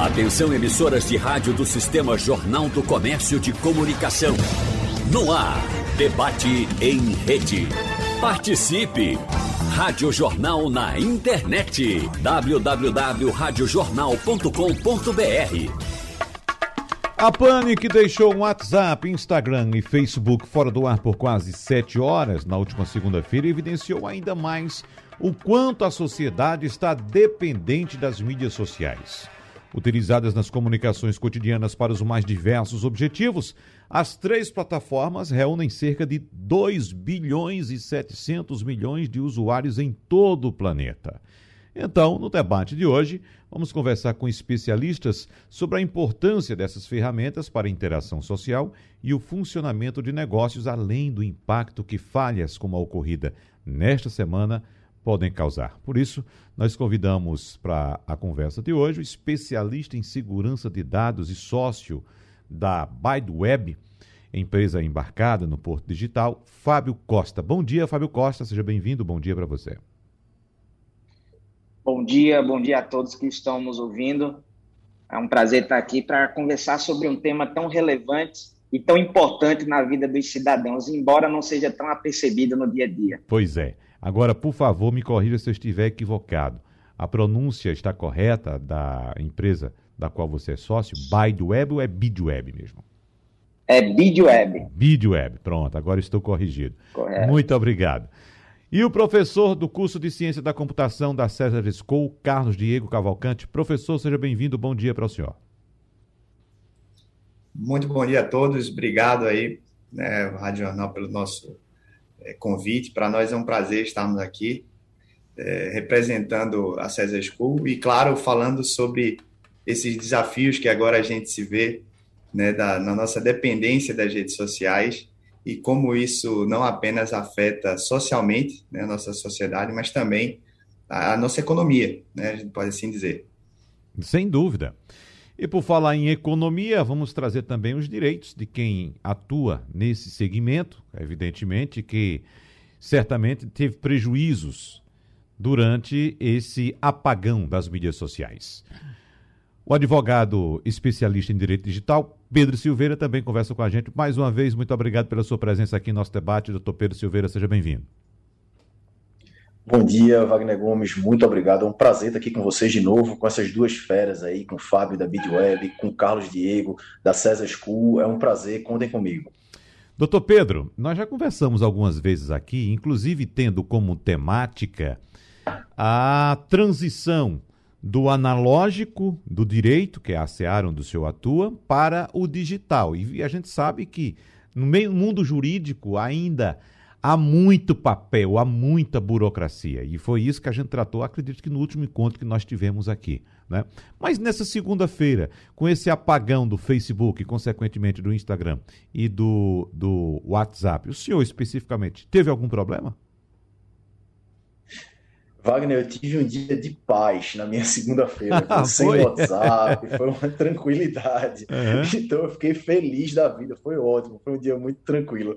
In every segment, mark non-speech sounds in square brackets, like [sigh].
Atenção emissoras de rádio do Sistema Jornal do Comércio de Comunicação. No ar, debate em rede. Participe! Rádio Jornal na internet. www.radiojornal.com.br a Panic deixou um WhatsApp, Instagram e Facebook fora do ar por quase sete horas na última segunda-feira evidenciou ainda mais o quanto a sociedade está dependente das mídias sociais. Utilizadas nas comunicações cotidianas para os mais diversos objetivos, as três plataformas reúnem cerca de 2 bilhões e 700 milhões de usuários em todo o planeta. Então, no debate de hoje, vamos conversar com especialistas sobre a importância dessas ferramentas para a interação social e o funcionamento de negócios, além do impacto que falhas como a ocorrida nesta semana podem causar. Por isso, nós convidamos para a conversa de hoje o especialista em segurança de dados e sócio da ByteWeb, empresa embarcada no Porto Digital, Fábio Costa. Bom dia, Fábio Costa, seja bem-vindo. Bom dia para você. Bom dia, bom dia a todos que estão nos ouvindo. É um prazer estar aqui para conversar sobre um tema tão relevante e tão importante na vida dos cidadãos, embora não seja tão apercebido no dia a dia. Pois é. Agora, por favor, me corrija se eu estiver equivocado. A pronúncia está correta da empresa da qual você é sócio? Web ou é Bidweb mesmo? É Bidweb. Bidweb, pronto, agora estou corrigido. Correto. Muito obrigado. E o professor do curso de Ciência da Computação da César School, Carlos Diego Cavalcante. Professor, seja bem-vindo. Bom dia para o senhor. Muito bom dia a todos. Obrigado aí, né, Rádio Jornal, pelo nosso convite. Para nós é um prazer estarmos aqui é, representando a César School e, claro, falando sobre esses desafios que agora a gente se vê né, da, na nossa dependência das redes sociais e como isso não apenas afeta socialmente né, a nossa sociedade, mas também a, a nossa economia, né, a gente pode assim dizer. Sem dúvida. E por falar em economia, vamos trazer também os direitos de quem atua nesse segmento, evidentemente que certamente teve prejuízos durante esse apagão das mídias sociais. O advogado especialista em direito digital, Pedro Silveira, também conversa com a gente. Mais uma vez, muito obrigado pela sua presença aqui em nosso debate. Doutor Pedro Silveira, seja bem-vindo. Bom dia, Wagner Gomes, muito obrigado. É um prazer estar aqui com vocês de novo, com essas duas feras aí, com o Fábio da BidWeb, com o Carlos Diego, da César School. É um prazer, contem comigo. Doutor Pedro, nós já conversamos algumas vezes aqui, inclusive tendo como temática a transição do analógico, do direito, que é a seara onde o senhor atua, para o digital. E a gente sabe que no meio mundo jurídico ainda há muito papel, há muita burocracia. E foi isso que a gente tratou, acredito que no último encontro que nós tivemos aqui. Né? Mas nessa segunda-feira, com esse apagão do Facebook, consequentemente do Instagram e do, do WhatsApp, o senhor especificamente teve algum problema? Wagner, eu tive um dia de paz na minha [laughs] segunda-feira, sem WhatsApp, [laughs] foi uma tranquilidade. Uhum. Então eu fiquei feliz da vida, foi ótimo, foi um dia muito tranquilo.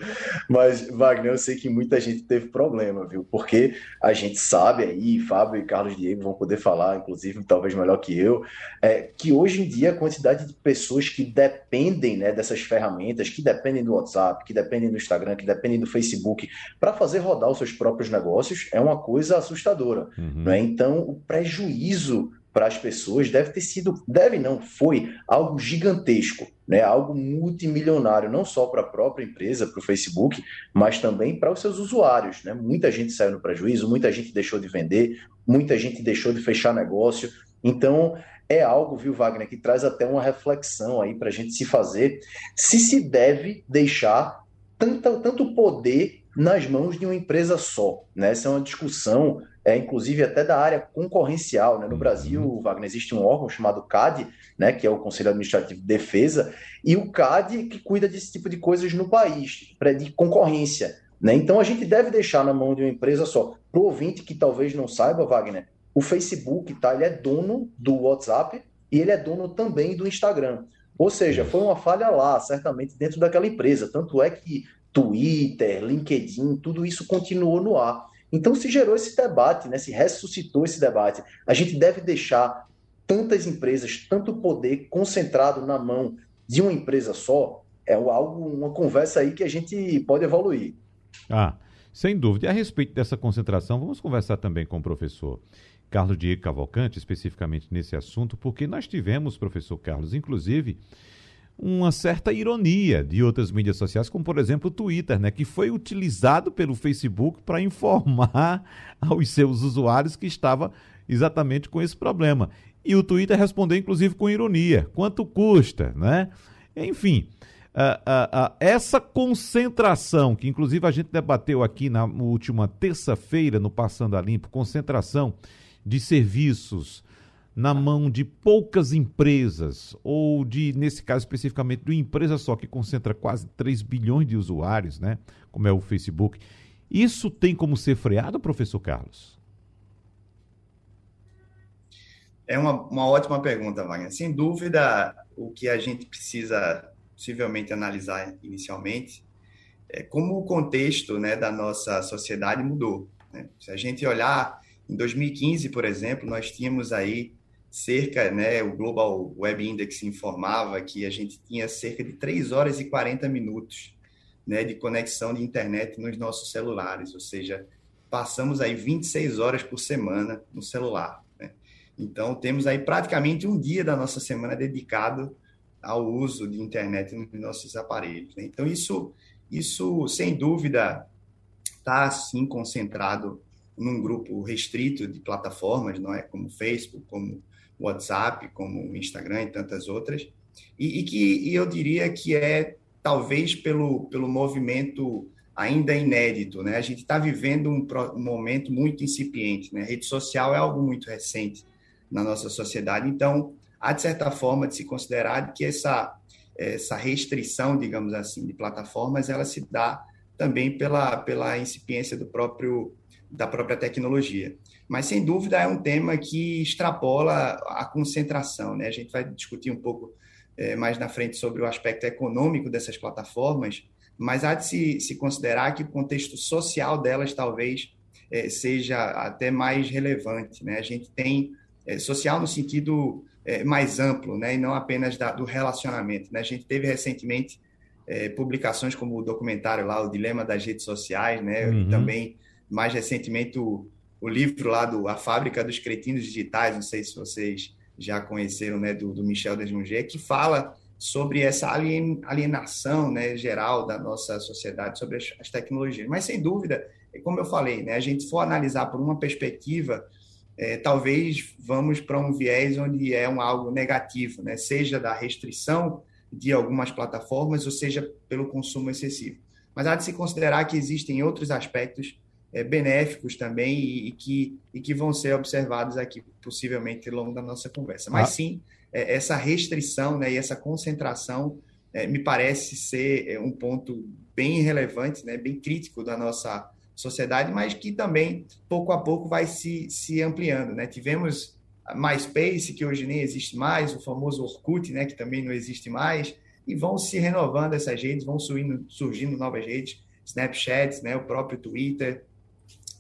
Mas, Wagner, eu sei que muita gente teve problema, viu? Porque a gente sabe aí, Fábio e Carlos Diego vão poder falar, inclusive, talvez melhor que eu, é, que hoje em dia a quantidade de pessoas que dependem né, dessas ferramentas, que dependem do WhatsApp, que dependem do Instagram, que dependem do Facebook, para fazer rodar os seus próprios negócios, é uma coisa assustadora. Uhum. Né? Então, o prejuízo para as pessoas deve ter sido, deve não, foi algo gigantesco, né? algo multimilionário, não só para a própria empresa, para o Facebook, mas também para os seus usuários. Né? Muita gente saiu no prejuízo, muita gente deixou de vender, muita gente deixou de fechar negócio. Então, é algo, viu, Wagner, que traz até uma reflexão aí para a gente se fazer se se deve deixar tanto, tanto poder nas mãos de uma empresa só. Né? Essa é uma discussão é, inclusive até da área concorrencial. Né? No uhum. Brasil, Wagner, existe um órgão chamado CAD, né, que é o Conselho Administrativo de Defesa, e o CAD que cuida desse tipo de coisas no país, de concorrência. Né? Então a gente deve deixar na mão de uma empresa só. Para o ouvinte que talvez não saiba, Wagner, o Facebook tá, ele é dono do WhatsApp e ele é dono também do Instagram. Ou seja, foi uma falha lá, certamente, dentro daquela empresa. Tanto é que Twitter, LinkedIn, tudo isso continuou no ar. Então se gerou esse debate, né? se ressuscitou esse debate. A gente deve deixar tantas empresas, tanto poder concentrado na mão de uma empresa só, é algo, uma conversa aí que a gente pode evoluir. Ah, sem dúvida. E a respeito dessa concentração, vamos conversar também com o professor Carlos Diego Cavalcante, especificamente nesse assunto, porque nós tivemos, professor Carlos, inclusive, uma certa ironia de outras mídias sociais, como por exemplo o Twitter, né, que foi utilizado pelo Facebook para informar [laughs] aos seus usuários que estava exatamente com esse problema. E o Twitter respondeu inclusive com ironia: quanto custa, né? Enfim, essa concentração, que inclusive a gente debateu aqui na última terça-feira no Passando a Limpo, concentração de serviços na mão de poucas empresas, ou de, nesse caso especificamente, de uma empresa só que concentra quase 3 bilhões de usuários, né? Como é o Facebook. Isso tem como ser freado, professor Carlos? É uma, uma ótima pergunta, Wagner. Sem dúvida, o que a gente precisa possivelmente analisar inicialmente é como o contexto né, da nossa sociedade mudou. Né? Se a gente olhar em 2015, por exemplo, nós tínhamos aí cerca, né, o Global Web Index informava que a gente tinha cerca de 3 horas e 40 minutos né, de conexão de internet nos nossos celulares, ou seja, passamos aí 26 horas por semana no celular. Né? Então, temos aí praticamente um dia da nossa semana dedicado ao uso de internet nos nossos aparelhos. Né? Então, isso, isso, sem dúvida, está, assim, concentrado num grupo restrito de plataformas, não é? como Facebook, como WhatsApp, como o Instagram e tantas outras, e, e que e eu diria que é talvez pelo, pelo movimento ainda inédito, né? A gente está vivendo um, um, momento muito incipiente, né? A rede social é algo muito recente na nossa sociedade, então há de certa forma de se considerar que essa essa restrição, digamos assim, de plataformas, ela se dá também pela pela incipiência do próprio da própria tecnologia. Mas, sem dúvida, é um tema que extrapola a concentração. Né? A gente vai discutir um pouco é, mais na frente sobre o aspecto econômico dessas plataformas, mas há de se, se considerar que o contexto social delas talvez é, seja até mais relevante. Né? A gente tem é, social no sentido é, mais amplo, né? e não apenas da, do relacionamento. Né? A gente teve recentemente é, publicações como o documentário lá, O Dilema das Redes Sociais, né? Uhum. e também, mais recentemente, o, o livro lá do A Fábrica dos Cretinos Digitais, não sei se vocês já conheceram, né, do, do Michel Desmonger, que fala sobre essa alienação né, geral da nossa sociedade sobre as, as, tecnologias. Mas, sem dúvida, é como eu falei, né, a gente for analisar por uma perspectiva, é, talvez vamos para um viés onde é um algo negativo, né, seja da restrição de algumas plataformas, ou seja, pelo consumo excessivo. Mas há de se considerar que existem outros aspectos é, benéficos também e, e, que, e que vão ser observados aqui, possivelmente, ao longo da nossa conversa. Mas ah. sim, é, essa restrição né, e essa concentração é, me parece ser é, um ponto bem relevante, né, bem crítico da nossa sociedade, mas que também, pouco a pouco, vai se, se ampliando. Né? Tivemos MySpace, que hoje nem existe mais, o famoso Orkut, né, que também não existe mais, e vão se renovando essas redes, vão surgindo, surgindo novas redes, Snapchat, né, o próprio Twitter,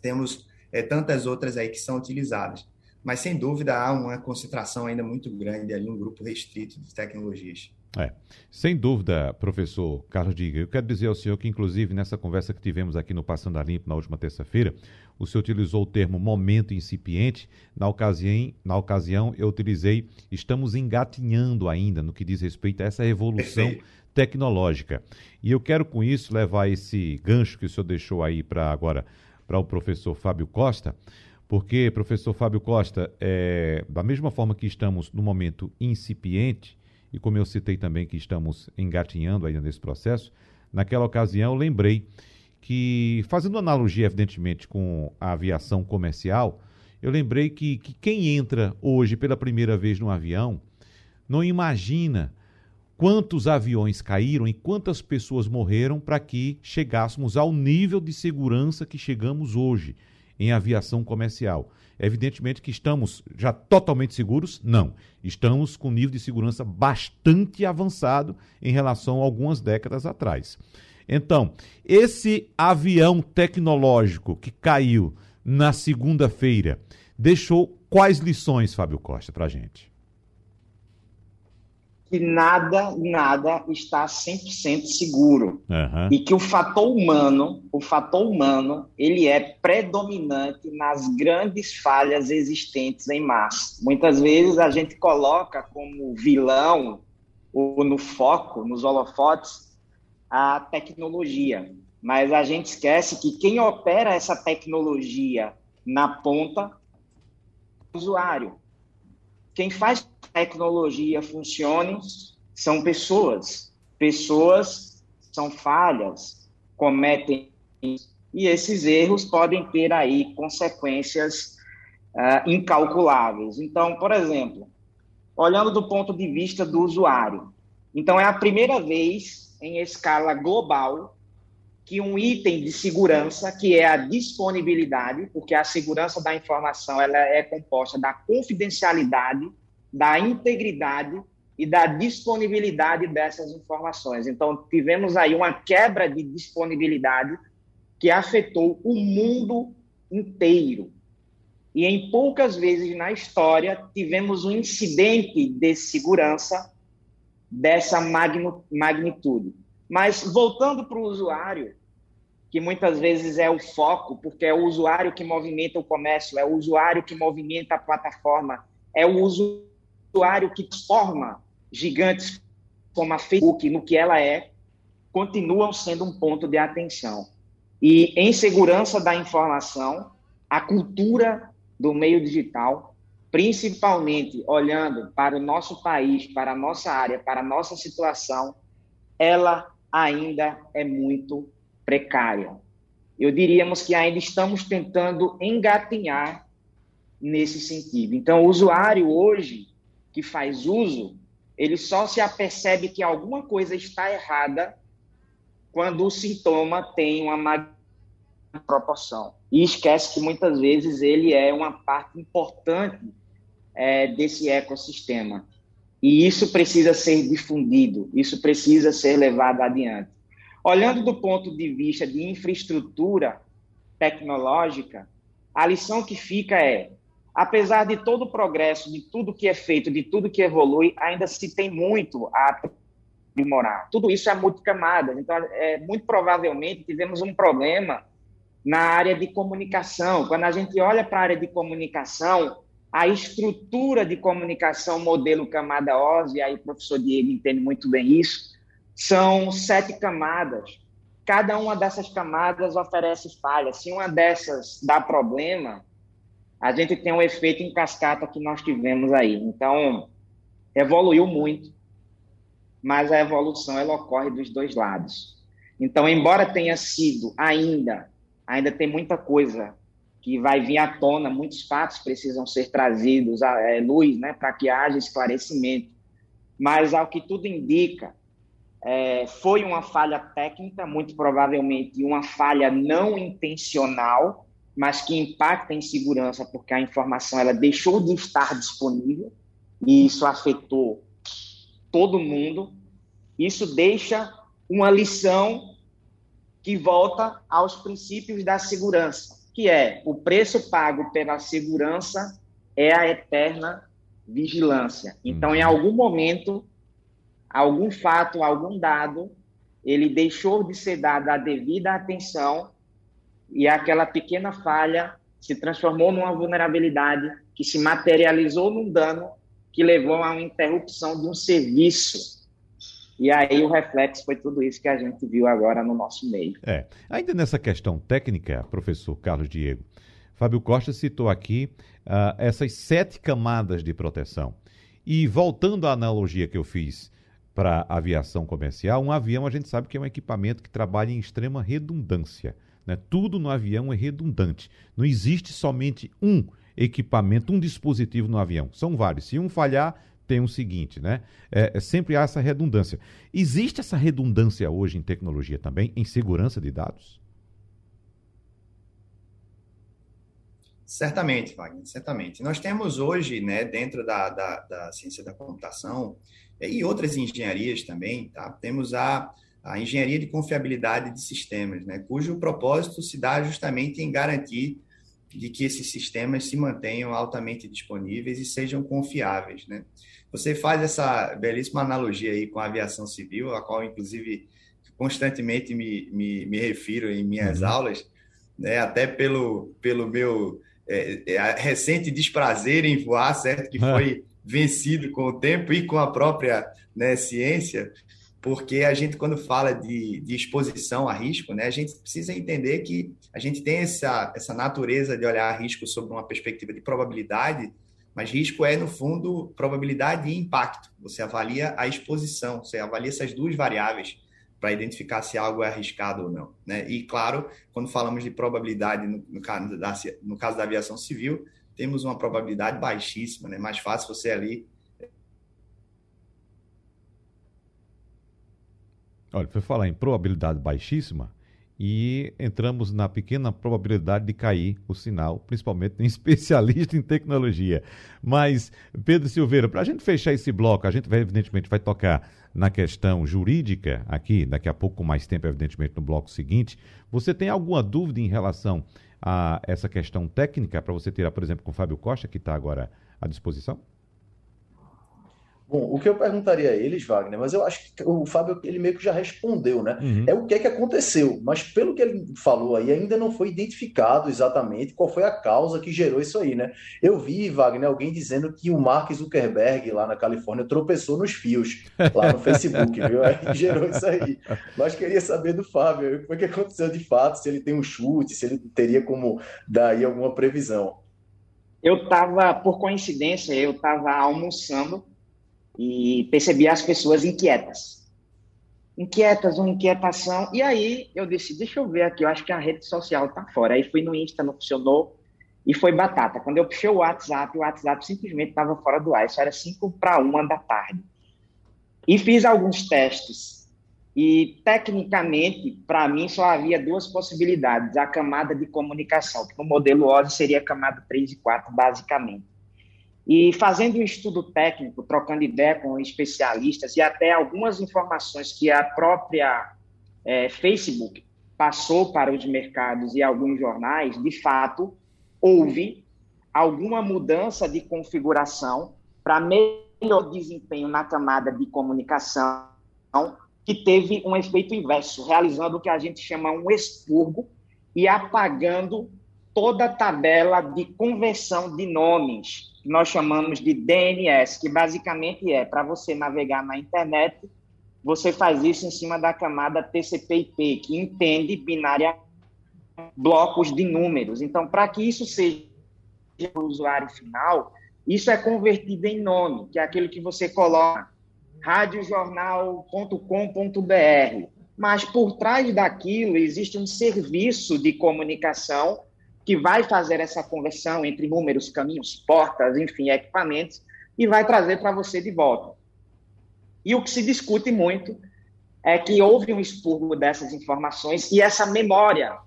temos é, tantas outras aí que são utilizadas. Mas, sem dúvida, há uma concentração ainda muito grande ali, um grupo restrito de tecnologias. É, sem dúvida, professor Carlos Diga. Eu quero dizer ao senhor que, inclusive, nessa conversa que tivemos aqui no Passando a Limpo na última terça-feira, o senhor utilizou o termo momento incipiente. Na ocasião, na ocasião, eu utilizei estamos engatinhando ainda no que diz respeito a essa evolução Perfeito. tecnológica. E eu quero, com isso, levar esse gancho que o senhor deixou aí para agora para o professor Fábio Costa, porque, professor Fábio Costa, é, da mesma forma que estamos no momento incipiente, e como eu citei também que estamos engatinhando ainda nesse processo, naquela ocasião eu lembrei que, fazendo analogia, evidentemente, com a aviação comercial, eu lembrei que, que quem entra hoje pela primeira vez no avião não imagina quantos aviões caíram e quantas pessoas morreram para que chegássemos ao nível de segurança que chegamos hoje em aviação comercial. Evidentemente que estamos já totalmente seguros? Não. Estamos com nível de segurança bastante avançado em relação a algumas décadas atrás. Então, esse avião tecnológico que caiu na segunda-feira deixou quais lições, Fábio Costa, para a gente? Que nada, nada está 100% seguro. Uhum. E que o fator humano, o fator humano, ele é predominante nas grandes falhas existentes em massa. Muitas vezes a gente coloca como vilão ou no foco, nos holofotes, a tecnologia. Mas a gente esquece que quem opera essa tecnologia na ponta é o usuário. Quem faz tecnologia funcione são pessoas. Pessoas são falhas, cometem e esses erros podem ter aí consequências uh, incalculáveis. Então, por exemplo, olhando do ponto de vista do usuário, então é a primeira vez em escala global que um item de segurança, que é a disponibilidade, porque a segurança da informação ela é composta da confidencialidade, da integridade e da disponibilidade dessas informações. Então, tivemos aí uma quebra de disponibilidade que afetou o mundo inteiro. E em poucas vezes na história tivemos um incidente de segurança dessa magnitude. Mas voltando para o usuário, que muitas vezes é o foco, porque é o usuário que movimenta o comércio, é o usuário que movimenta a plataforma, é o usuário que transforma gigantes como a Facebook no que ela é, continuam sendo um ponto de atenção. E em segurança da informação, a cultura do meio digital, principalmente olhando para o nosso país, para a nossa área, para a nossa situação, ela ainda é muito precária. Eu diríamos que ainda estamos tentando engatinhar nesse sentido. Então, o usuário hoje que faz uso, ele só se apercebe que alguma coisa está errada quando o sintoma tem uma proporção. E esquece que muitas vezes ele é uma parte importante é, desse ecossistema. E isso precisa ser difundido, isso precisa ser levado adiante. Olhando do ponto de vista de infraestrutura tecnológica, a lição que fica é: apesar de todo o progresso, de tudo que é feito, de tudo que evolui, ainda se tem muito a aprimorar. Tudo isso é multicamadas. Então, é, muito provavelmente tivemos um problema na área de comunicação. Quando a gente olha para a área de comunicação, a estrutura de comunicação modelo camada OSI, aí o professor Diego entende muito bem isso, são sete camadas. Cada uma dessas camadas oferece falhas. Se uma dessas dá problema, a gente tem um efeito em cascata que nós tivemos aí. Então, evoluiu muito, mas a evolução ela ocorre dos dois lados. Então, embora tenha sido ainda, ainda tem muita coisa que vai vir à tona, muitos fatos precisam ser trazidos à é, luz, né, para que haja esclarecimento. Mas, ao que tudo indica, é, foi uma falha técnica, muito provavelmente uma falha não intencional, mas que impacta em segurança porque a informação ela deixou de estar disponível e isso afetou todo mundo. Isso deixa uma lição que volta aos princípios da segurança que é o preço pago pela segurança é a eterna vigilância. Então, em uhum. algum momento, algum fato, algum dado, ele deixou de ser dado a devida atenção e aquela pequena falha se transformou numa vulnerabilidade que se materializou num dano que levou a uma interrupção de um serviço e aí o reflexo foi tudo isso que a gente viu agora no nosso meio. É. Ainda nessa questão técnica, professor Carlos Diego, Fábio Costa citou aqui uh, essas sete camadas de proteção. E voltando à analogia que eu fiz para aviação comercial, um avião a gente sabe que é um equipamento que trabalha em extrema redundância. Né? Tudo no avião é redundante. Não existe somente um equipamento, um dispositivo no avião. São vários. Se um falhar, tem o seguinte, né? É, é, sempre há essa redundância. Existe essa redundância hoje em tecnologia também, em segurança de dados? Certamente, Wagner, certamente. Nós temos hoje, né, dentro da, da, da ciência da computação e outras engenharias também, tá? temos a, a engenharia de confiabilidade de sistemas, né, cujo propósito se dá justamente em garantir de que esses sistemas se mantenham altamente disponíveis e sejam confiáveis, né? Você faz essa belíssima analogia aí com a aviação civil, a qual, inclusive, constantemente me, me, me refiro em minhas uhum. aulas, né? até pelo, pelo meu é, é, recente desprazer em voar, certo? Que [laughs] foi vencido com o tempo e com a própria né, ciência, porque a gente, quando fala de, de exposição a risco, né, a gente precisa entender que a gente tem essa, essa natureza de olhar risco sob uma perspectiva de probabilidade, mas risco é, no fundo, probabilidade e impacto. Você avalia a exposição, você avalia essas duas variáveis para identificar se algo é arriscado ou não. Né? E, claro, quando falamos de probabilidade, no, no, caso, da, no caso da aviação civil, temos uma probabilidade baixíssima, né? mais fácil você ali Olha, foi falar em probabilidade baixíssima e entramos na pequena probabilidade de cair o sinal, principalmente em [laughs] especialista em tecnologia. Mas, Pedro Silveira, para a gente fechar esse bloco, a gente vai, evidentemente vai tocar na questão jurídica aqui, daqui a pouco com mais tempo, evidentemente, no bloco seguinte. Você tem alguma dúvida em relação a essa questão técnica para você tirar, por exemplo, com o Fábio Costa, que está agora à disposição? Bom, o que eu perguntaria a eles, Wagner, mas eu acho que o Fábio ele meio que já respondeu, né? Uhum. É o que é que aconteceu, mas pelo que ele falou aí, ainda não foi identificado exatamente qual foi a causa que gerou isso aí, né? Eu vi, Wagner, alguém dizendo que o Mark Zuckerberg lá na Califórnia tropeçou nos fios lá no Facebook, viu? Aí [laughs] gerou isso aí. Mas queria saber do Fábio, o que aconteceu de fato, se ele tem um chute, se ele teria como dar aí alguma previsão. Eu estava, por coincidência, eu estava almoçando e percebi as pessoas inquietas. Inquietas, uma inquietação. E aí eu disse, deixa eu ver aqui, eu acho que a rede social tá fora. Aí fui no Insta, não funcionou, e foi batata. Quando eu puxei o WhatsApp, o WhatsApp simplesmente estava fora do ar. Isso era 5 para 1 da tarde. E fiz alguns testes. E, tecnicamente, para mim, só havia duas possibilidades. A camada de comunicação, que no modelo OSI seria a camada 3 e 4, basicamente. E fazendo um estudo técnico, trocando ideia com especialistas e até algumas informações que a própria é, Facebook passou para os mercados e alguns jornais, de fato, houve alguma mudança de configuração para melhor desempenho na camada de comunicação, que teve um efeito inverso, realizando o que a gente chama um expurgo e apagando toda a tabela de conversão de nomes nós chamamos de DNS, que basicamente é para você navegar na internet, você faz isso em cima da camada TCP/IP, que entende binária blocos de números. Então, para que isso seja o usuário final, isso é convertido em nome, que é aquele que você coloca radiojornal.com.br. Mas por trás daquilo existe um serviço de comunicação que vai fazer essa conversão entre números, caminhos, portas, enfim, equipamentos, e vai trazer para você de volta. E o que se discute muito é que houve um expurgo dessas informações e essa memória,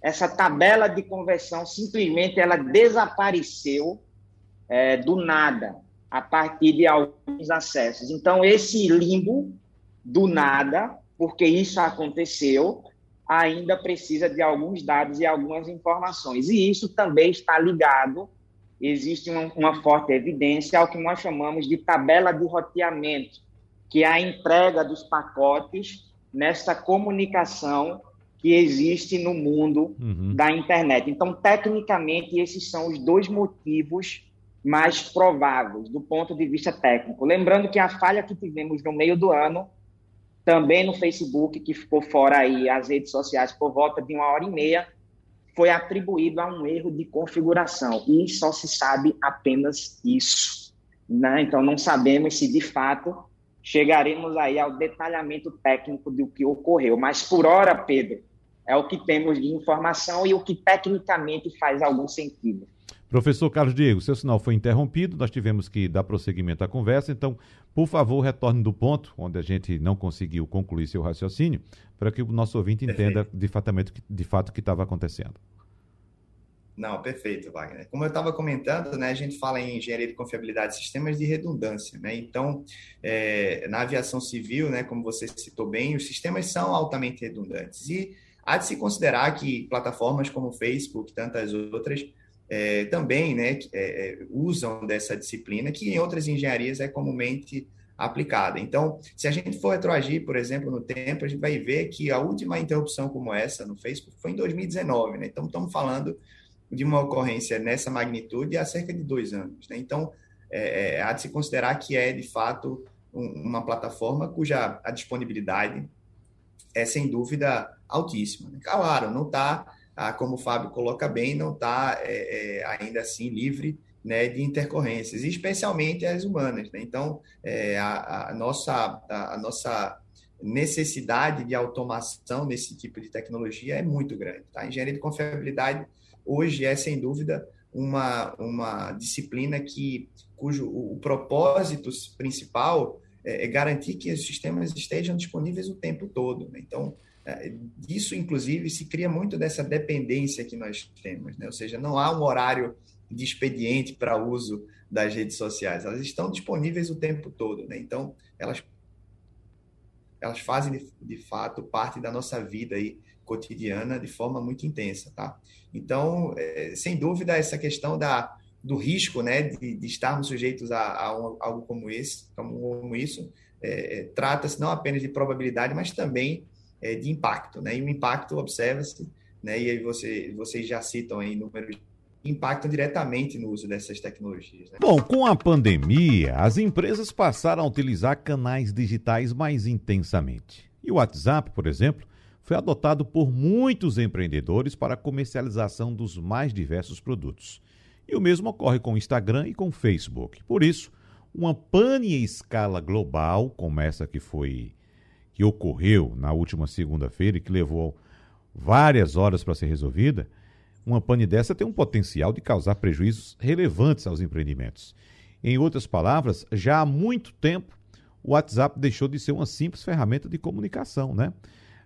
essa tabela de conversão, simplesmente ela desapareceu é, do nada, a partir de alguns acessos. Então, esse limbo do nada, porque isso aconteceu, ainda precisa de alguns dados e algumas informações. E isso também está ligado, existe uma, uma forte evidência ao que nós chamamos de tabela de roteamento, que é a entrega dos pacotes nessa comunicação que existe no mundo uhum. da internet. Então, tecnicamente, esses são os dois motivos mais prováveis do ponto de vista técnico. Lembrando que a falha que tivemos no meio do ano também no Facebook, que ficou fora aí as redes sociais por volta de uma hora e meia, foi atribuído a um erro de configuração e só se sabe apenas isso. Né? Então não sabemos se de fato chegaremos aí ao detalhamento técnico do que ocorreu. Mas por hora, Pedro, é o que temos de informação e o que tecnicamente faz algum sentido. Professor Carlos Diego, seu sinal foi interrompido, nós tivemos que dar prosseguimento à conversa, então, por favor, retorne do ponto onde a gente não conseguiu concluir seu raciocínio, para que o nosso ouvinte entenda de fato, de fato o que estava acontecendo. Não, perfeito, Wagner. Como eu estava comentando, né, a gente fala em engenharia de confiabilidade de sistemas de redundância, né? Então, é, na aviação civil, né, como você citou bem, os sistemas são altamente redundantes e há de se considerar que plataformas como o Facebook e tantas outras é, também né, é, é, usam dessa disciplina, que em outras engenharias é comumente aplicada. Então, se a gente for retroagir, por exemplo, no tempo, a gente vai ver que a última interrupção como essa no Facebook foi em 2019. Né? Então, estamos falando de uma ocorrência nessa magnitude há cerca de dois anos. Né? Então, é, é, há de se considerar que é, de fato, um, uma plataforma cuja a disponibilidade é, sem dúvida, altíssima. Né? Claro, não está, ah, como o Fábio coloca bem, não está é, é, ainda assim livre né, de intercorrências, especialmente as humanas. Né? Então, é, a, a, nossa, a, a, nossa necessidade de automação nesse tipo de tecnologia é muito grande. Tá? A engenharia de confiabilidade hoje é, sem dúvida, uma, uma disciplina que, cujo o, o propósito principal é, é, garantir que os sistemas estejam disponíveis o tempo todo. Né? Então, isso, inclusive, se cria muito dessa dependência que nós temos, né? ou seja, não há um horário de expediente para uso das redes sociais, elas estão disponíveis o tempo todo. Né? Então, elas, elas fazem, de, de fato, parte da nossa vida aí, cotidiana de forma muito intensa. Tá? Então, é, sem dúvida, essa questão da do risco né, de, de estarmos sujeitos a, a um, algo como esse, como, como isso, é, é, trata-se não apenas de probabilidade, mas também é, de impacto. Né? E o impacto observa-se, né, e aí você, vocês já citam aí números impactam diretamente no uso dessas tecnologias. Né? Bom, com a pandemia, as empresas passaram a utilizar canais digitais mais intensamente. E o WhatsApp, por exemplo, foi adotado por muitos empreendedores para a comercialização dos mais diversos produtos. E o mesmo ocorre com o Instagram e com o Facebook. Por isso, uma pane em escala global, como essa que foi que ocorreu na última segunda-feira e que levou várias horas para ser resolvida, uma pane dessa tem um potencial de causar prejuízos relevantes aos empreendimentos. Em outras palavras, já há muito tempo o WhatsApp deixou de ser uma simples ferramenta de comunicação, né?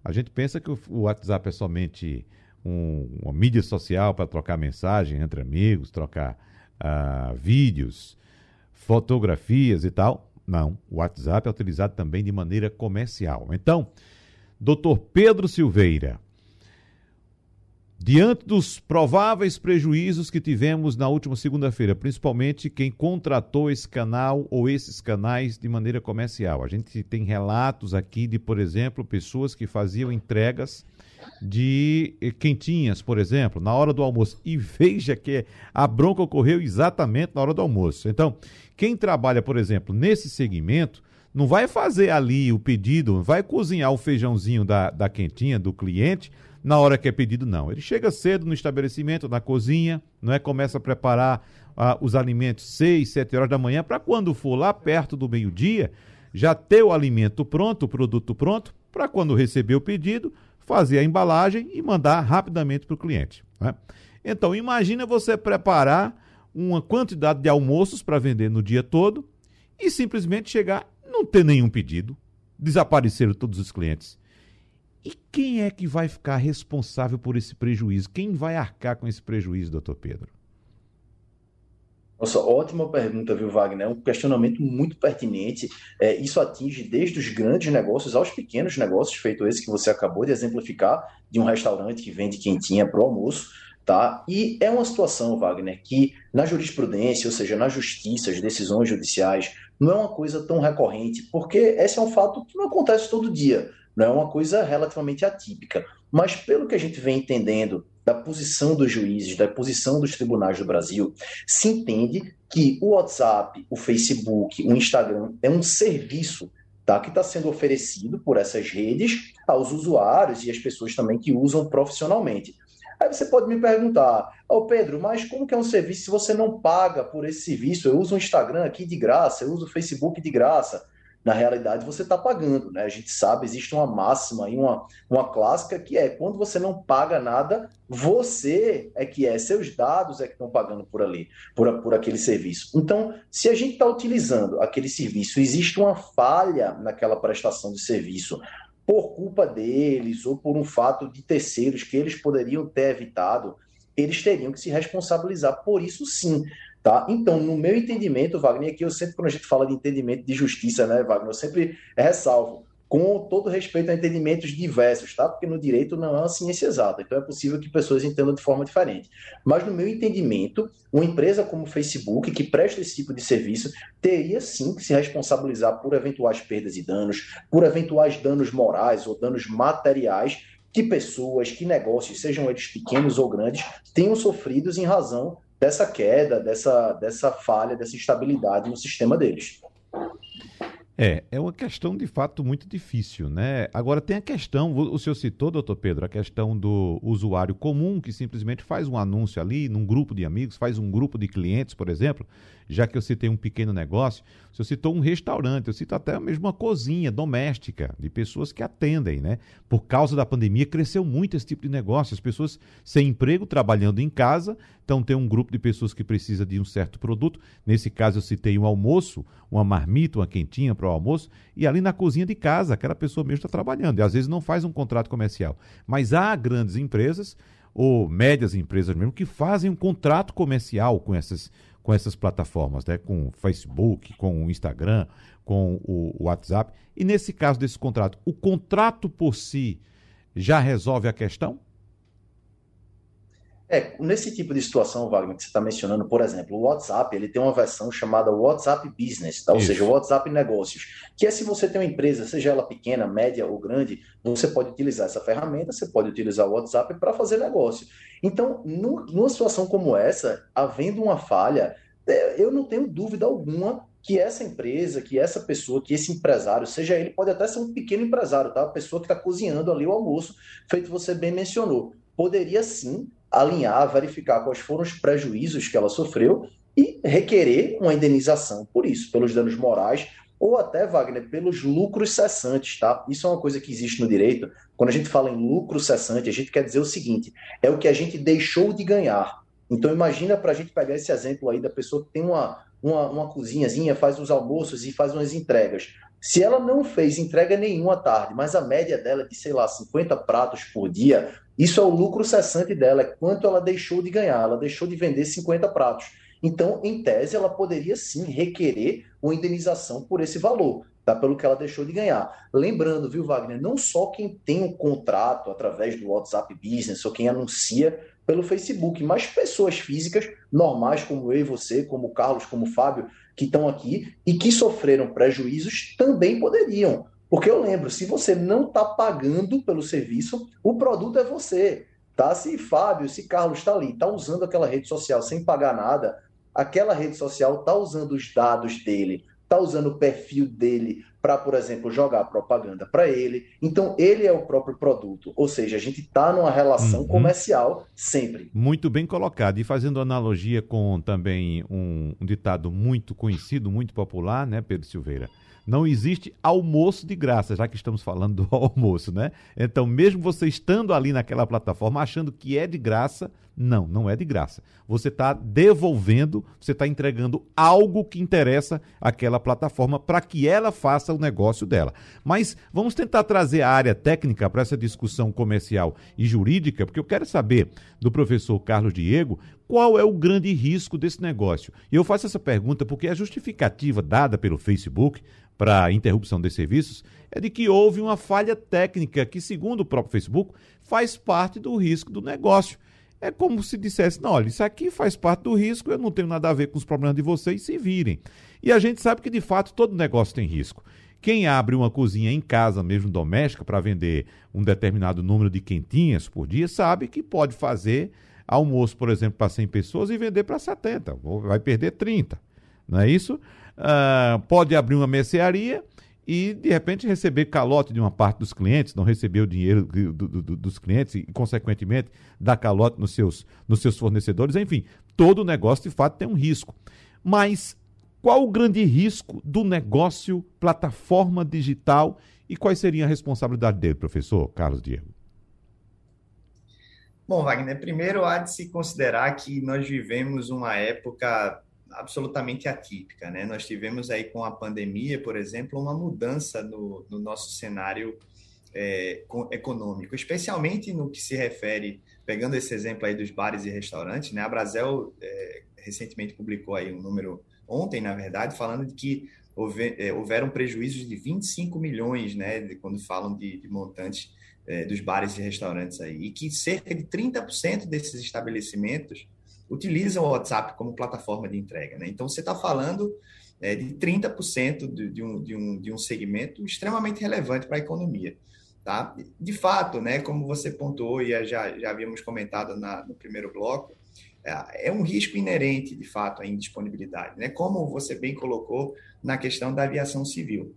A gente pensa que o WhatsApp é somente um, uma mídia social para trocar mensagem entre amigos, trocar uh, vídeos, fotografias e tal. Não, o WhatsApp é utilizado também de maneira comercial. Então, doutor Pedro Silveira, diante dos prováveis prejuízos que tivemos na última segunda-feira, principalmente quem contratou esse canal ou esses canais de maneira comercial, a gente tem relatos aqui de, por exemplo, pessoas que faziam entregas de quentinhas, por exemplo, na hora do almoço. E veja que a bronca ocorreu exatamente na hora do almoço. Então, quem trabalha, por exemplo, nesse segmento, não vai fazer ali o pedido, vai cozinhar o feijãozinho da, da quentinha do cliente na hora que é pedido, não. Ele chega cedo no estabelecimento, na cozinha, não é? Começa a preparar uh, os alimentos 6, 7 horas da manhã, para quando for lá perto do meio-dia, já ter o alimento pronto, o produto pronto, para quando receber o pedido, fazer a embalagem e mandar rapidamente para o cliente. Né? Então, imagina você preparar uma quantidade de almoços para vender no dia todo e simplesmente chegar, não ter nenhum pedido, desapareceram todos os clientes. E quem é que vai ficar responsável por esse prejuízo? Quem vai arcar com esse prejuízo, doutor Pedro? Nossa, ótima pergunta, viu, Wagner? É um questionamento muito pertinente. É, isso atinge desde os grandes negócios aos pequenos negócios, feito esse que você acabou de exemplificar, de um restaurante que vende quentinha para o almoço. Tá? E é uma situação, Wagner, que na jurisprudência, ou seja, na justiça, as decisões judiciais, não é uma coisa tão recorrente, porque esse é um fato que não acontece todo dia, não é uma coisa relativamente atípica. Mas pelo que a gente vem entendendo da posição dos juízes, da posição dos tribunais do Brasil, se entende que o WhatsApp, o Facebook, o Instagram é um serviço tá, que está sendo oferecido por essas redes aos usuários e às pessoas também que usam profissionalmente. Aí você pode me perguntar, ô oh, Pedro, mas como que é um serviço se você não paga por esse serviço? Eu uso o Instagram aqui de graça, eu uso o Facebook de graça na realidade você está pagando, né? A gente sabe, existe uma máxima aí, uma, uma clássica que é quando você não paga nada, você é que é, seus dados é que estão pagando por ali, por, por aquele serviço. Então, se a gente está utilizando aquele serviço, existe uma falha naquela prestação de serviço por culpa deles ou por um fato de terceiros que eles poderiam ter evitado, eles teriam que se responsabilizar por isso sim. Tá? Então, no meu entendimento, Wagner, aqui eu sempre, quando a gente fala de entendimento de justiça, né, Wagner, eu sempre ressalvo. Com todo respeito a entendimentos diversos, tá? Porque no direito não é uma ciência exata, então é possível que pessoas entendam de forma diferente. Mas no meu entendimento, uma empresa como o Facebook, que presta esse tipo de serviço, teria sim que se responsabilizar por eventuais perdas e danos, por eventuais danos morais ou danos materiais que pessoas, que negócios, sejam eles pequenos ou grandes, tenham sofrido em razão dessa queda, dessa, dessa falha, dessa instabilidade no sistema deles. É, é uma questão de fato muito difícil, né? Agora tem a questão, o senhor citou, doutor Pedro, a questão do usuário comum que simplesmente faz um anúncio ali num grupo de amigos, faz um grupo de clientes, por exemplo, já que eu citei um pequeno negócio, o senhor citou um restaurante, eu cito até mesmo uma cozinha doméstica, de pessoas que atendem, né? Por causa da pandemia, cresceu muito esse tipo de negócio, as pessoas sem emprego, trabalhando em casa, então tem um grupo de pessoas que precisa de um certo produto, nesse caso eu citei um almoço, uma marmita, uma quentinha para o almoço, e ali na cozinha de casa, aquela pessoa mesmo está trabalhando, e às vezes não faz um contrato comercial. Mas há grandes empresas, ou médias empresas mesmo, que fazem um contrato comercial com essas com essas plataformas, né? com o Facebook, com o Instagram, com o WhatsApp. E nesse caso desse contrato, o contrato por si já resolve a questão? É, nesse tipo de situação, Wagner, que você está mencionando, por exemplo, o WhatsApp, ele tem uma versão chamada WhatsApp Business, tá? ou Isso. seja, o WhatsApp Negócios, que é se você tem uma empresa, seja ela pequena, média ou grande, você pode utilizar essa ferramenta, você pode utilizar o WhatsApp para fazer negócio. Então, numa situação como essa, havendo uma falha, é, eu não tenho dúvida alguma que essa empresa, que essa pessoa, que esse empresário, seja ele, pode até ser um pequeno empresário, tá? A pessoa que está cozinhando ali o almoço, feito você bem mencionou, poderia sim alinhar, verificar quais foram os prejuízos que ela sofreu e requerer uma indenização por isso, pelos danos morais ou até, Wagner, pelos lucros cessantes, tá? Isso é uma coisa que existe no direito. Quando a gente fala em lucro cessante, a gente quer dizer o seguinte: é o que a gente deixou de ganhar. Então imagina para a gente pegar esse exemplo aí da pessoa que tem uma, uma, uma cozinhazinha, faz os almoços e faz umas entregas. Se ela não fez entrega nenhuma tarde, mas a média dela é de, sei lá, 50 pratos por dia, isso é o lucro cessante dela, é quanto ela deixou de ganhar, ela deixou de vender 50 pratos. Então, em tese, ela poderia sim requerer uma indenização por esse valor, tá? pelo que ela deixou de ganhar. Lembrando, viu, Wagner, não só quem tem um contrato através do WhatsApp Business ou quem anuncia pelo Facebook, mas pessoas físicas normais como eu e você, como o Carlos, como o Fábio, que estão aqui e que sofreram prejuízos também poderiam. Porque eu lembro, se você não está pagando pelo serviço, o produto é você. Tá? Se Fábio, se Carlos está ali, está usando aquela rede social sem pagar nada, aquela rede social está usando os dados dele, está usando o perfil dele para, por exemplo, jogar propaganda para ele. Então, ele é o próprio produto. Ou seja, a gente está numa relação uhum. comercial sempre. Muito bem colocado. E fazendo analogia com também um, um ditado muito conhecido, muito popular, né, Pedro Silveira? Não existe almoço de graça, já que estamos falando do [laughs] almoço, né? Então, mesmo você estando ali naquela plataforma, achando que é de graça, não, não é de graça. Você está devolvendo, você está entregando algo que interessa àquela plataforma para que ela faça o negócio dela. Mas vamos tentar trazer a área técnica para essa discussão comercial e jurídica, porque eu quero saber do professor Carlos Diego qual é o grande risco desse negócio. E eu faço essa pergunta porque a justificativa dada pelo Facebook para a interrupção dos serviços é de que houve uma falha técnica que, segundo o próprio Facebook, faz parte do risco do negócio. É como se dissesse: não, olha, isso aqui faz parte do risco, eu não tenho nada a ver com os problemas de vocês, se virem. E a gente sabe que, de fato, todo negócio tem risco. Quem abre uma cozinha em casa, mesmo doméstica, para vender um determinado número de quentinhas por dia, sabe que pode fazer almoço, por exemplo, para 100 pessoas e vender para 70, vai perder 30. Não é isso? uh, pode abrir uma mercearia e, de repente, receber calote de uma parte dos clientes, não receber o dinheiro do, do, do, dos clientes e, consequentemente, dar calote nos seus, nos seus fornecedores. Enfim, todo negócio, de fato, tem um risco. Mas qual o grande risco do negócio plataforma digital e quais seriam a responsabilidade dele, professor Carlos Diego? Bom, Wagner, primeiro há de se considerar que nós vivemos uma época absolutamente atípica. Né? Nós tivemos aí com a pandemia, por exemplo, uma mudança no, no nosso cenário é, econômico, especialmente no que se refere, pegando esse exemplo aí dos bares e restaurantes, né? a Brasel é, recentemente publicou aí um número, ontem na verdade, falando de que houver, houveram prejuízos de 25 milhões, né, quando falam de, de montantes é, dos bares e restaurantes aí, e que cerca de 30% desses estabelecimentos utilizam o WhatsApp como plataforma de entrega. Né? Então, você está falando é, de 30% de, de, um, de, um, de um segmento extremamente relevante para a economia. Tá? De fato, né, como você pontuou e já, já havíamos comentado na, no primeiro bloco, é, é um risco inerente, de fato, à indisponibilidade, né? como você bem colocou na questão da aviação civil.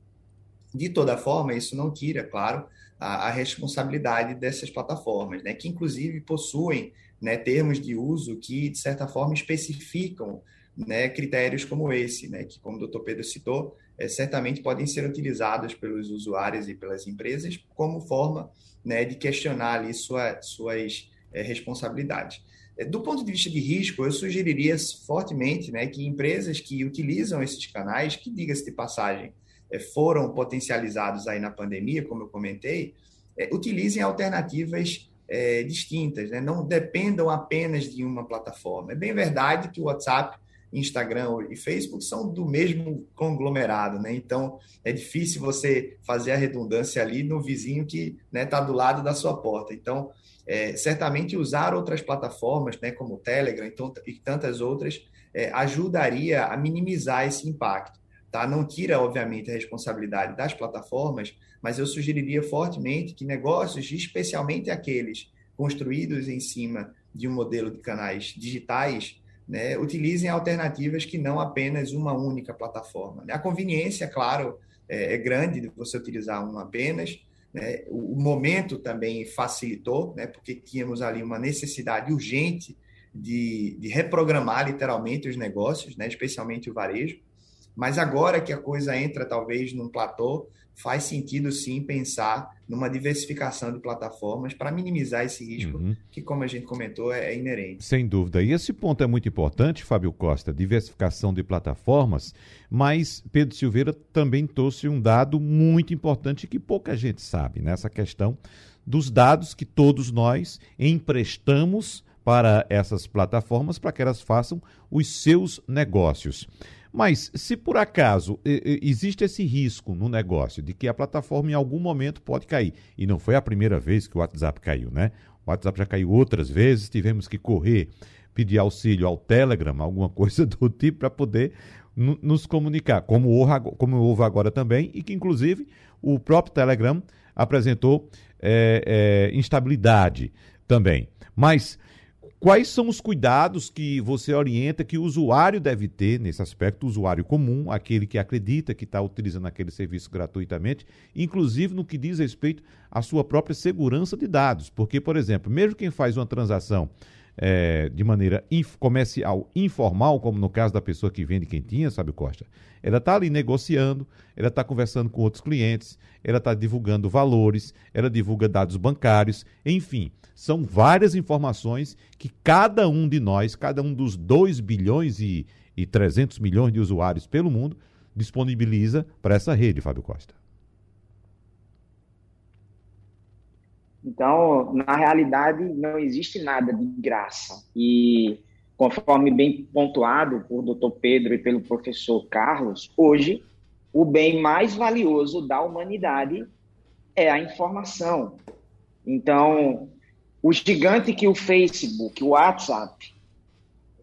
De toda forma, isso não tira, claro, a, a responsabilidade dessas plataformas, né? que inclusive possuem né, termos de uso que, de certa forma, especificam né, critérios como esse, né, que, como o doutor Pedro citou, é, certamente podem ser utilizados pelos usuários e pelas empresas como forma né, de questionar ali sua, suas é, responsabilidades. É, do ponto de vista de risco, eu sugeriria fortemente né, que empresas que utilizam esses canais, que, diga-se de passagem, é, foram potencializados aí na pandemia, como eu comentei, é, utilizem alternativas é, distintas, né? não dependam apenas de uma plataforma. É bem verdade que o WhatsApp, Instagram e Facebook são do mesmo conglomerado, né? Então é difícil você fazer a redundância ali no vizinho que está né, tá do lado da sua porta. Então, é, certamente usar outras plataformas, né, como o Telegram e tantas outras, é, ajudaria a minimizar esse impacto. Tá? Não tira, obviamente, a responsabilidade das plataformas, mas eu sugeriria fortemente que negócios, especialmente aqueles construídos em cima de um modelo de canais digitais, né, utilizem alternativas que não apenas uma única plataforma. A conveniência, claro, é, é grande de você utilizar uma apenas. Né? O, momento também facilitou, né, porque tínhamos ali uma necessidade urgente de, de reprogramar literalmente os negócios, né, especialmente o varejo. Mas agora que a coisa entra talvez num platô, faz sentido sim pensar numa diversificação de plataformas para minimizar esse risco, uhum. que, como a gente comentou, é, é, inerente. Sem dúvida. E esse ponto é muito importante, Fábio Costa, diversificação de plataformas, mas Pedro Silveira também trouxe um dado muito importante que pouca gente sabe, nessa né? questão dos dados que todos nós emprestamos para essas plataformas para que elas façam os seus negócios. Mas se por acaso existe esse risco no negócio de que a plataforma em algum momento pode cair, e não foi a primeira vez que o WhatsApp caiu, né? O WhatsApp já caiu outras vezes, tivemos que correr, pedir auxílio ao Telegram, alguma [laughs] coisa do tipo, para poder nos comunicar, como houve, como houve agora também, e que inclusive o próprio Telegram apresentou é, é, instabilidade também. Mas Quais são os cuidados que você orienta que o usuário deve ter nesse aspecto, o usuário comum, aquele que acredita que está utilizando aquele serviço gratuitamente, inclusive no que diz respeito à sua própria segurança de dados? Porque, por exemplo, mesmo quem faz uma transação é, de maneira inf comercial informal, como no caso da pessoa que vende quentinha, sabe, Costa? Ela está ali negociando, ela está conversando com outros clientes, ela está divulgando valores, ela divulga dados bancários, enfim são várias informações que cada um de nós, cada um dos 2 bilhões e, e 300 milhões de usuários pelo mundo, disponibiliza para essa rede, Fábio Costa. Então, na realidade, não existe nada de graça. E, conforme bem pontuado por Dr. Pedro e pelo professor Carlos, hoje, o bem mais valioso da humanidade é a informação. Então, o gigante que o Facebook, o WhatsApp,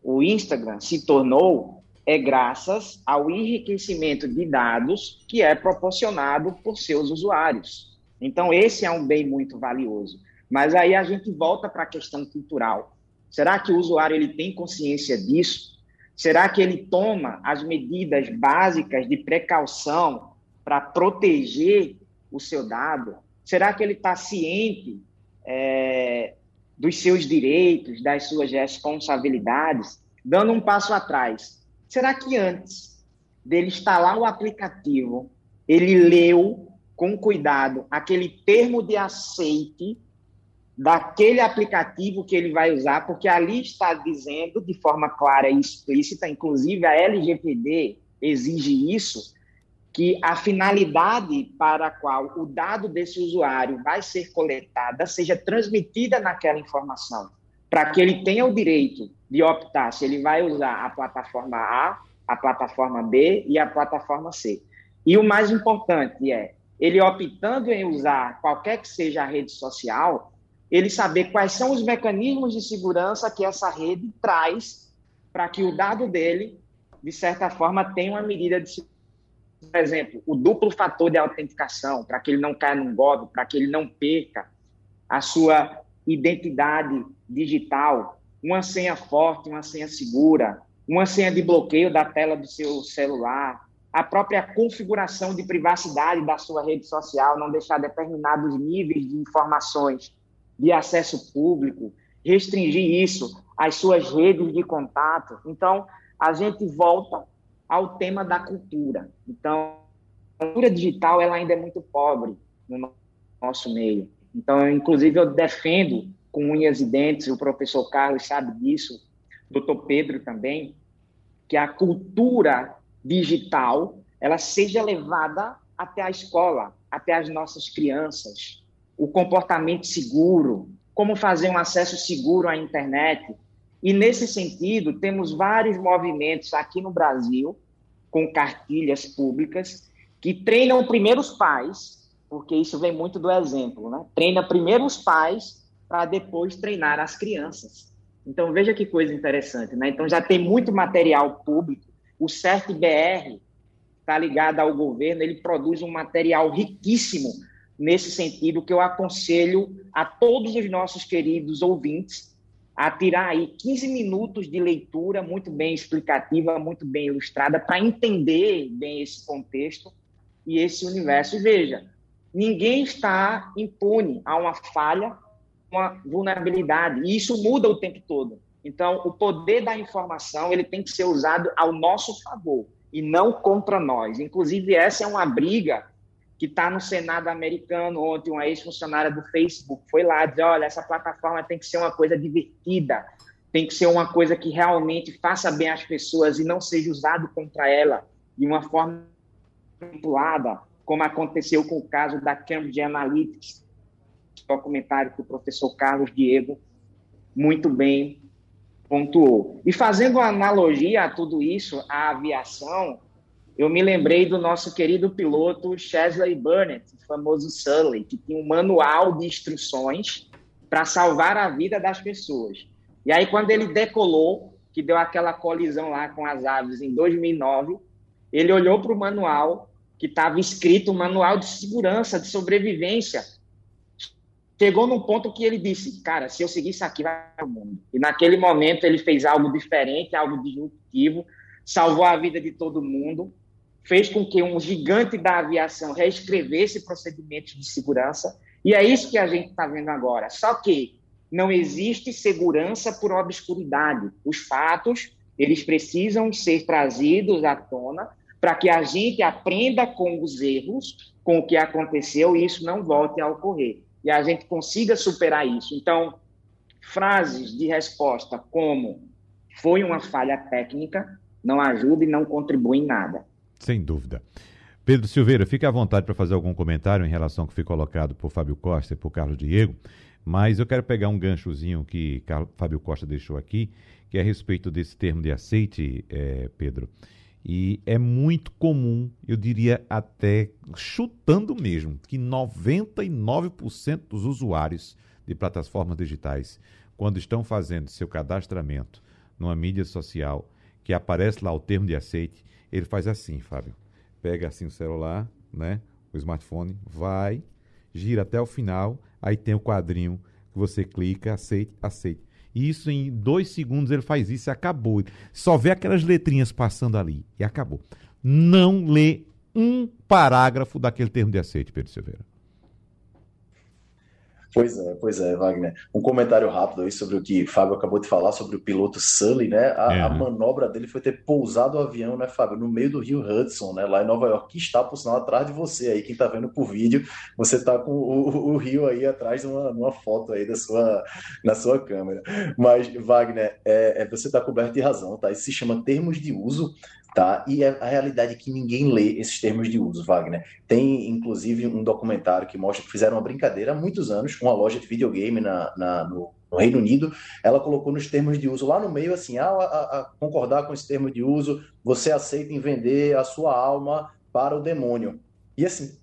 o Instagram se tornou é graças ao enriquecimento de dados que é proporcionado por seus usuários. Então, esse é um bem muito valioso. Mas aí a gente volta para a questão cultural. Será que o usuário ele tem consciência disso? Será que ele toma as medidas básicas de precaução para proteger o seu dado? Será que ele está ciente é, dos seus direitos, das suas responsabilidades, dando um passo atrás. Será que antes dele instalar o aplicativo, ele leu com cuidado aquele termo de aceite daquele aplicativo que ele vai usar, porque ali está dizendo de forma clara e explícita, inclusive a LGPD exige isso, que a finalidade para a qual o dado desse usuário vai ser coletada seja transmitida naquela informação, para que ele tenha o direito de optar se ele vai usar a plataforma A, a plataforma B e a plataforma C. E o mais importante é, ele optando em usar qualquer que seja a rede social, ele saber quais são os mecanismos de segurança que essa rede traz para que o dado dele, de certa forma, tenha uma medida de segurança. Por exemplo, o duplo fator de autenticação, para que ele não caia num golpe, para que ele não perca a sua identidade digital, uma senha forte, uma senha segura, uma senha de bloqueio da tela do seu celular, a própria configuração de privacidade da sua rede social, não deixar determinados níveis de informações de acesso público, restringir isso às suas redes de contato. Então, a gente volta ao tema da cultura. Então, a cultura digital ela ainda é muito pobre no nosso meio. Então, inclusive, eu defendo com unhas e dentes, o professor Carlos sabe disso, o doutor Pedro também, que a cultura digital ela seja levada até a escola, até as nossas crianças, o comportamento seguro, como fazer um acesso seguro à internet. E nesse sentido, temos vários movimentos aqui no Brasil, com cartilhas públicas, que treinam primeiro os pais, porque isso vem muito do exemplo, né? Treina primeiro os pais para depois treinar as crianças. Então veja que coisa interessante, né? Então já tem muito material público. O CERT-BR está ligado ao governo, ele produz um material riquíssimo nesse sentido que eu aconselho a todos os nossos queridos ouvintes a tirar aí 15 minutos de leitura muito bem explicativa, muito bem ilustrada, para entender bem esse contexto e esse universo. E veja, ninguém está impune a uma falha, uma vulnerabilidade, e isso muda o tempo todo. Então, o poder da informação ele tem que ser usado ao nosso favor e não contra nós. Inclusive, essa é uma briga que está no Senado americano. Ontem, uma ex-funcionária do Facebook foi lá dizer: olha, essa plataforma tem que ser uma coisa divertida, tem que ser uma coisa que realmente faça bem às pessoas e não seja usado contra ela de uma forma manipulada, como aconteceu com o caso da Cambridge Analytics, documentário que o professor Carlos Diego muito bem pontuou. E fazendo analogia a tudo isso, a aviação, eu me lembrei do nosso querido piloto Chesley Burnett, o famoso Sully, que tinha um manual de instruções para salvar a vida das pessoas. E aí, quando ele decolou, que deu aquela colisão lá com as aves em 2009, ele olhou para o manual que estava escrito, um manual de segurança, de sobrevivência. Chegou num ponto que ele disse, cara, se eu seguir isso aqui, vai para o mundo. E naquele momento ele fez algo diferente, algo disruptivo, salvou a vida de todo mundo fez com que um gigante da aviação reescrevesse procedimentos de segurança, e é isso que a gente está vendo agora. Só que não existe segurança por obscuridade. Os fatos, eles precisam ser trazidos à tona para que a gente aprenda com os erros, com o que aconteceu, e isso não volte a ocorrer. E a gente consiga superar isso. Então, frases de resposta como foi uma falha técnica não ajudam e não contribuem em nada. Sem dúvida. Pedro Silveira, fique à vontade para fazer algum comentário em relação ao que foi colocado por Fábio Costa e por Carlos Diego, mas eu quero pegar um ganchozinho que Fábio Costa deixou aqui, que é a respeito desse termo de aceite, é, Pedro. E é muito comum, eu diria até chutando mesmo, que 99% dos usuários de plataformas digitais, quando estão fazendo seu cadastramento numa mídia social, que aparece lá o termo de aceite, ele faz assim, Fábio. Pega assim o celular, né? O smartphone, vai, gira até o final, aí tem o quadrinho que você clica, aceite, aceite. Isso em dois segundos ele faz isso e acabou. Só vê aquelas letrinhas passando ali e acabou. Não lê um parágrafo daquele termo de aceite, Pedro Silveira. Pois é, pois é, Wagner. Um comentário rápido aí sobre o que Fábio acabou de falar sobre o piloto Sully, né? A, é. a, manobra dele foi ter pousado o avião, né, Fábio, no meio do rio Hudson, né, lá em Nova York, que está, por sinal, atrás de você aí. Quem está vendo por vídeo, você está com o, o, rio aí atrás de uma, uma, foto aí da sua, na sua câmera. Mas, Wagner, é, é você está coberto de razão, tá? Isso se chama termos de uso Tá? E a, realidade é que ninguém lê esses termos de uso, Wagner. Tem, inclusive, um documentário que mostra que fizeram uma brincadeira há muitos anos, uma loja de videogame na, na no, no, Reino Unido, ela colocou nos termos de uso lá no meio assim, ah, a, a concordar com esse termo de uso, você aceita em vender a sua alma para o demônio. E assim,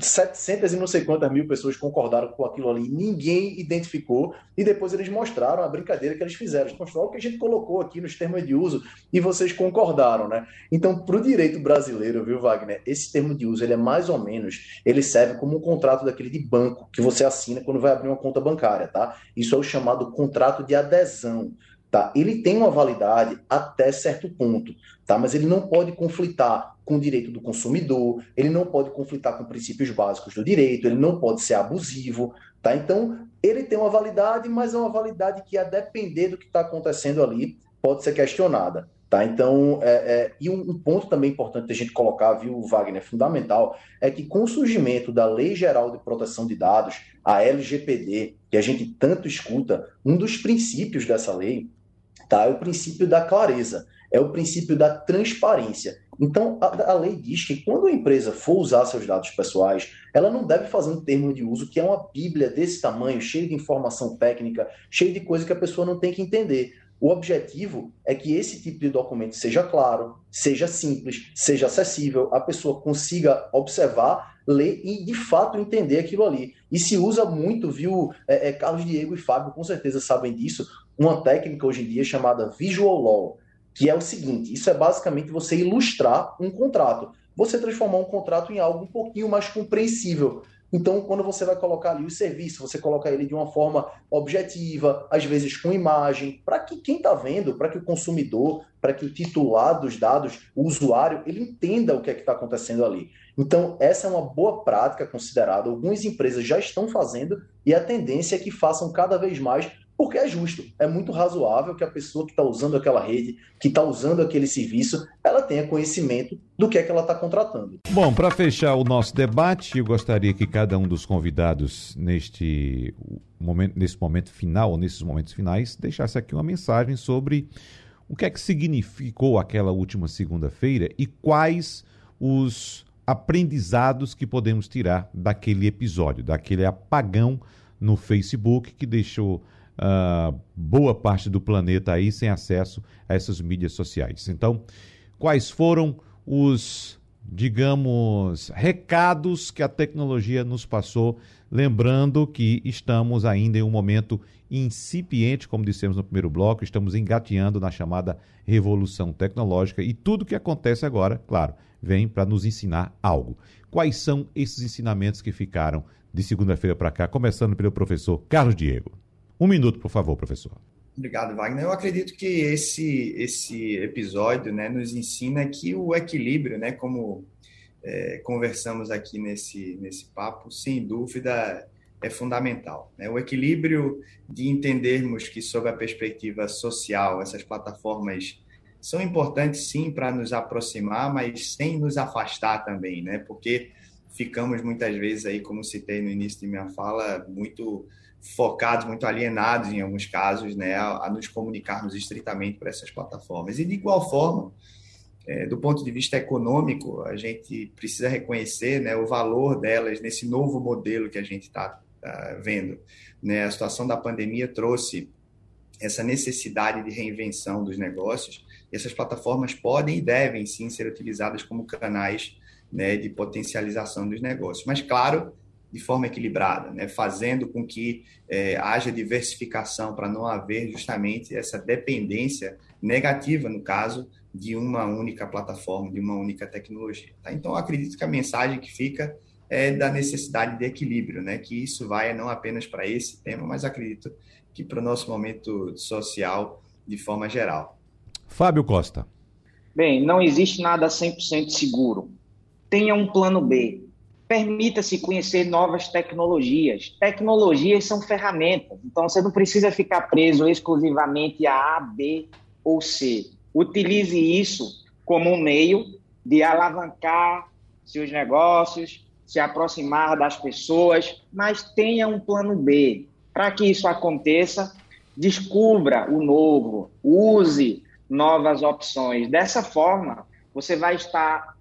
700 e não sei quantas mil pessoas concordaram com aquilo ali, ninguém identificou, e depois eles mostraram a brincadeira que eles fizeram. Eles mostraram o que a gente colocou aqui nos termos de uso, e vocês concordaram, né? Então, para o direito brasileiro, viu, Wagner, esse termo de uso, ele é mais ou menos, ele serve como um contrato daquele de banco, que você assina quando vai abrir uma conta bancária, tá? Isso é o chamado contrato de adesão. Tá? Ele tem uma validade até certo ponto, tá? mas ele não pode conflitar com o direito do consumidor, ele não pode conflitar com princípios básicos do direito, ele não pode ser abusivo. Tá? Então, ele tem uma validade, mas é uma validade que, a depender do que está acontecendo ali, pode ser questionada. Tá? Então, é, é, e um, um, ponto também importante a gente colocar, viu, Wagner, fundamental, é que com o surgimento da Lei Geral de Proteção de Dados, a LGPD, que a gente tanto escuta, um dos princípios dessa lei tá? É o princípio da clareza, é o princípio da transparência. Então, a, a, lei diz que quando a empresa for usar seus dados pessoais, ela não deve fazer um termo de uso que é uma bíblia desse tamanho, cheio de informação técnica, cheio de coisa que a pessoa não tem que entender. O objetivo é que esse tipo de documento seja claro, seja simples, seja acessível, a pessoa consiga observar, ler e de fato entender aquilo ali. E se usa muito, viu? É, é, Carlos Diego e Fábio com certeza sabem disso, uma técnica hoje em dia chamada Visual Law, que é o seguinte: isso é basicamente você ilustrar um contrato. Você transformar um contrato em algo um pouquinho mais compreensível. Então, quando você vai colocar ali o serviço, você coloca ele de uma forma objetiva, às vezes com imagem, para que quem está vendo, para que o consumidor, para que o titular dos dados, o usuário, ele entenda o que é que está acontecendo ali. Então, essa é uma boa prática considerada. Algumas empresas já estão fazendo e a tendência é que façam cada vez mais porque é justo, é muito razoável que a pessoa que está usando aquela rede, que está usando aquele serviço, ela tenha conhecimento do que é que ela está contratando. Bom, para fechar o nosso debate, eu gostaria que cada um dos convidados neste momento, nesse momento final, nesses momentos finais, deixasse aqui uma mensagem sobre o que é que significou aquela última segunda-feira e quais os aprendizados que podemos tirar daquele episódio, daquele apagão no Facebook que deixou uh, boa parte do planeta aí sem acesso a essas mídias sociais. Então, quais foram os, digamos, recados que a tecnologia nos passou, lembrando que estamos ainda em um momento incipiente, como dissemos no primeiro bloco, estamos engateando na chamada revolução tecnológica e tudo que acontece agora, claro, vem para nos ensinar algo. Quais são esses ensinamentos que ficaram de segunda-feira para cá, começando pelo professor Carlos Diego? Um minuto, por favor, professor. Obrigado, Wagner. Eu acredito que esse, esse episódio né, nos ensina que o equilíbrio, né, como é, conversamos aqui nesse, nesse papo, sem dúvida é fundamental. Né? O equilíbrio de entendermos que, sob a perspectiva social, essas plataformas são importantes sim para nos aproximar, mas sem nos afastar também, né? porque ficamos muitas vezes aí, como citei no início de minha fala, muito focados, muito alienados em alguns casos, né, a, nos comunicarmos estritamente para essas plataformas. E de igual forma, é, do ponto de vista econômico, a gente precisa reconhecer né, o valor delas nesse novo modelo que a gente está tá vendo. Né? A situação da pandemia trouxe essa necessidade de reinvenção dos negócios, e essas plataformas podem e devem sim ser utilizadas como canais né, de potencialização dos negócios. Mas, claro, de forma equilibrada, né? fazendo com que é, haja diversificação para não haver justamente essa dependência negativa, no caso, de uma única plataforma, de uma única tecnologia. Tá? Então, acredito que a mensagem que fica é da necessidade de equilíbrio, né? que isso vai não apenas para esse tema, mas acredito que para o nosso momento social de forma geral. Fábio Costa. Bem, não existe nada 100% seguro. Tenha um plano B Permita-se conhecer novas tecnologias. Tecnologias são ferramentas, então você não precisa ficar preso exclusivamente a A, B ou C. Utilize isso como um meio de alavancar seus negócios, se aproximar das pessoas, mas tenha um plano B. Para que isso aconteça, descubra o novo, use novas opções. Dessa forma, você vai estar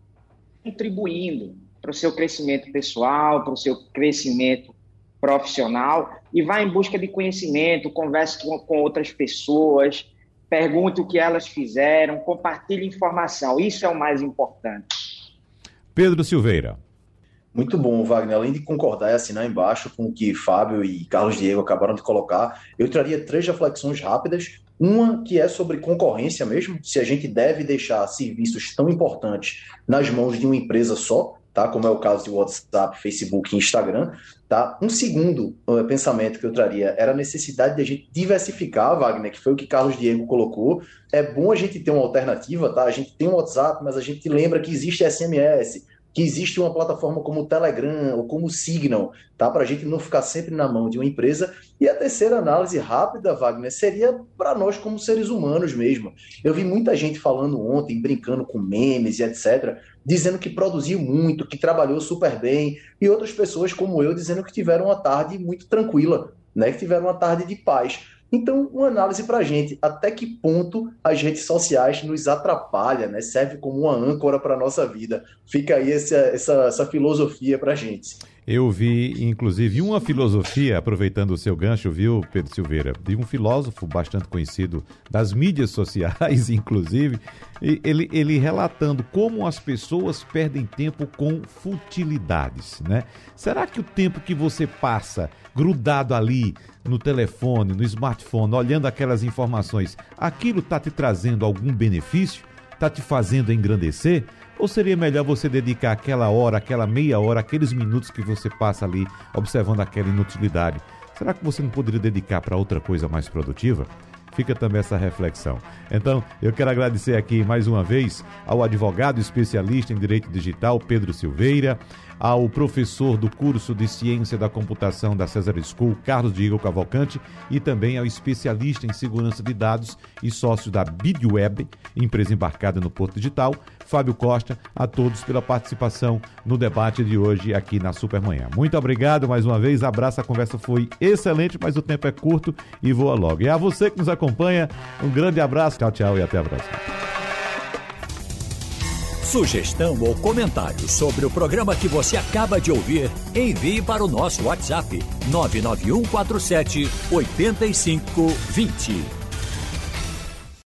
contribuindo para o seu crescimento pessoal, para o seu crescimento profissional e vá em busca de conhecimento, converse com, com outras pessoas, pergunte o que elas fizeram, compartilhe informação. Isso é o mais importante. Pedro Silveira. Muito bom, Wagner. Além de concordar e assinar embaixo com o que Fábio e Carlos Diego acabaram de colocar, eu traria três reflexões rápidas. Uma que é sobre concorrência mesmo, se a gente deve deixar serviços tão importantes nas mãos de uma empresa só, tá? Como é o caso de WhatsApp, Facebook e Instagram, tá? Um segundo uh, pensamento que eu traria era a necessidade de a gente diversificar, Wagner, que foi o que Carlos Diego colocou. É bom a gente ter uma alternativa, tá? A gente tem o WhatsApp, mas a gente lembra que existe SMS, que existe uma plataforma como o Telegram ou como o Signal, tá? Para a gente não ficar sempre na mão de uma empresa. E a terceira análise rápida, Wagner, seria para nós como seres humanos mesmo. Eu vi muita gente falando ontem, brincando com memes e etc., dizendo que produziu muito, que trabalhou super bem, e outras pessoas como eu dizendo que tiveram uma tarde muito tranquila, né? Que tiveram uma tarde de paz. Então, uma análise para a gente, até que ponto as redes sociais nos atrapalham, né? serve como uma âncora para a nossa vida. Fica aí essa, essa, essa filosofia para a gente. Eu vi, inclusive, uma filosofia, aproveitando o seu gancho, viu, Pedro Silveira, de um filósofo bastante conhecido das mídias sociais, [laughs] inclusive, ele, ele relatando como as pessoas perdem tempo com futilidades, né? Será que o tempo que você passa grudado ali no telefone, no smartphone, olhando aquelas informações, aquilo está te trazendo algum benefício? Está te fazendo engrandecer? Ou seria melhor você dedicar aquela hora, aquela meia hora, aqueles minutos que você passa ali observando aquela inutilidade? Será que você não poderia dedicar para outra coisa mais produtiva? Fica também essa reflexão. Então, eu quero agradecer aqui mais uma vez ao advogado especialista em direito digital, Pedro Silveira, ao professor do curso de Ciência da Computação da Cesar School, Carlos Diego Cavalcante, e também ao especialista em segurança de dados e sócio da BidWeb, empresa embarcada no Porto Digital, Fábio Costa, a todos pela participação no debate de hoje aqui na Supermanhã. Muito obrigado mais uma vez, abraço, a conversa foi excelente, mas o tempo é curto e voa logo. E a você que nos acompanha, um grande abraço, tchau, tchau e até a próxima. Sugestão ou comentário sobre o programa que você acaba de ouvir, envie para o nosso WhatsApp 99147 8520.